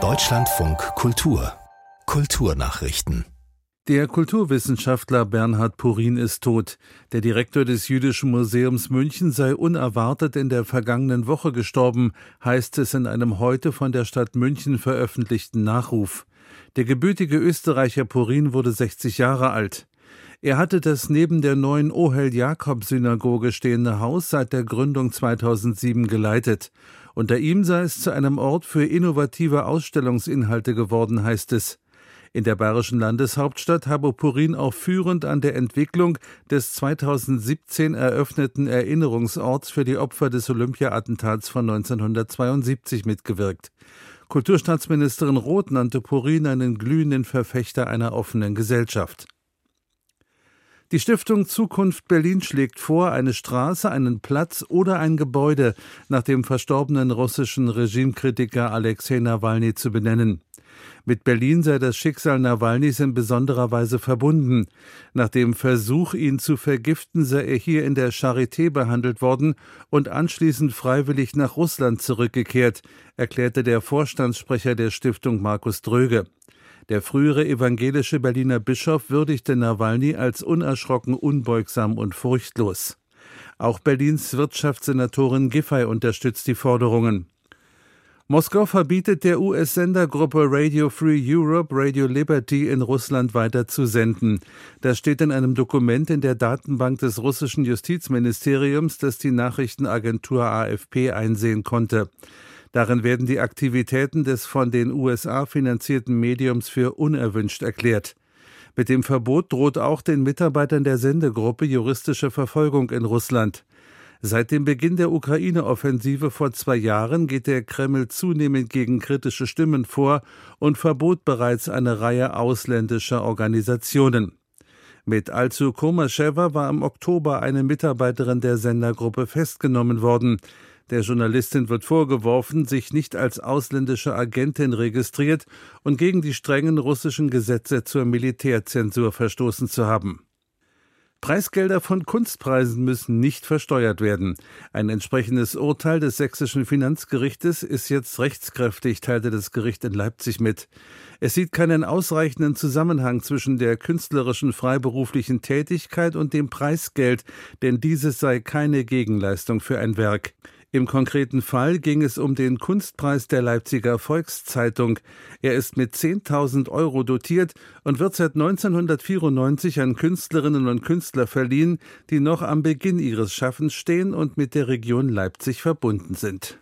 Deutschlandfunk Kultur Kulturnachrichten der Kulturwissenschaftler Bernhard Purin ist tot. Der Direktor des Jüdischen Museums München sei unerwartet in der vergangenen Woche gestorben, heißt es in einem heute von der Stadt München veröffentlichten Nachruf. Der gebürtige Österreicher Purin wurde 60 Jahre alt. Er hatte das neben der neuen Ohel-Jakob-Synagoge stehende Haus seit der Gründung 2007 geleitet. Unter ihm sei es zu einem Ort für innovative Ausstellungsinhalte geworden, heißt es. In der bayerischen Landeshauptstadt habe Purin auch führend an der Entwicklung des 2017 eröffneten Erinnerungsorts für die Opfer des Olympia-Attentats von 1972 mitgewirkt. Kulturstaatsministerin Roth nannte Purin einen glühenden Verfechter einer offenen Gesellschaft. Die Stiftung Zukunft Berlin schlägt vor, eine Straße, einen Platz oder ein Gebäude nach dem verstorbenen russischen Regimekritiker Alexei Nawalny zu benennen. Mit Berlin sei das Schicksal Nawalnys in besonderer Weise verbunden. Nach dem Versuch, ihn zu vergiften, sei er hier in der Charité behandelt worden und anschließend freiwillig nach Russland zurückgekehrt, erklärte der Vorstandssprecher der Stiftung Markus Dröge. Der frühere evangelische Berliner Bischof würdigte Nawalny als unerschrocken, unbeugsam und furchtlos. Auch Berlins Wirtschaftssenatorin Giffey unterstützt die Forderungen. Moskau verbietet der US-Sendergruppe Radio Free Europe Radio Liberty in Russland weiter zu senden. Das steht in einem Dokument in der Datenbank des russischen Justizministeriums, das die Nachrichtenagentur AFP einsehen konnte. Darin werden die Aktivitäten des von den USA finanzierten Mediums für unerwünscht erklärt. Mit dem Verbot droht auch den Mitarbeitern der Sendegruppe juristische Verfolgung in Russland. Seit dem Beginn der Ukraine-Offensive vor zwei Jahren geht der Kreml zunehmend gegen kritische Stimmen vor und verbot bereits eine Reihe ausländischer Organisationen. Mit Alzu Komaschewa war im Oktober eine Mitarbeiterin der Sendergruppe festgenommen worden. Der Journalistin wird vorgeworfen, sich nicht als ausländische Agentin registriert und gegen die strengen russischen Gesetze zur Militärzensur verstoßen zu haben. Preisgelder von Kunstpreisen müssen nicht versteuert werden. Ein entsprechendes Urteil des sächsischen Finanzgerichtes ist jetzt rechtskräftig, teilte das Gericht in Leipzig mit. Es sieht keinen ausreichenden Zusammenhang zwischen der künstlerischen freiberuflichen Tätigkeit und dem Preisgeld, denn dieses sei keine Gegenleistung für ein Werk. Im konkreten Fall ging es um den Kunstpreis der Leipziger Volkszeitung. Er ist mit 10.000 Euro dotiert und wird seit 1994 an Künstlerinnen und Künstler verliehen, die noch am Beginn ihres Schaffens stehen und mit der Region Leipzig verbunden sind.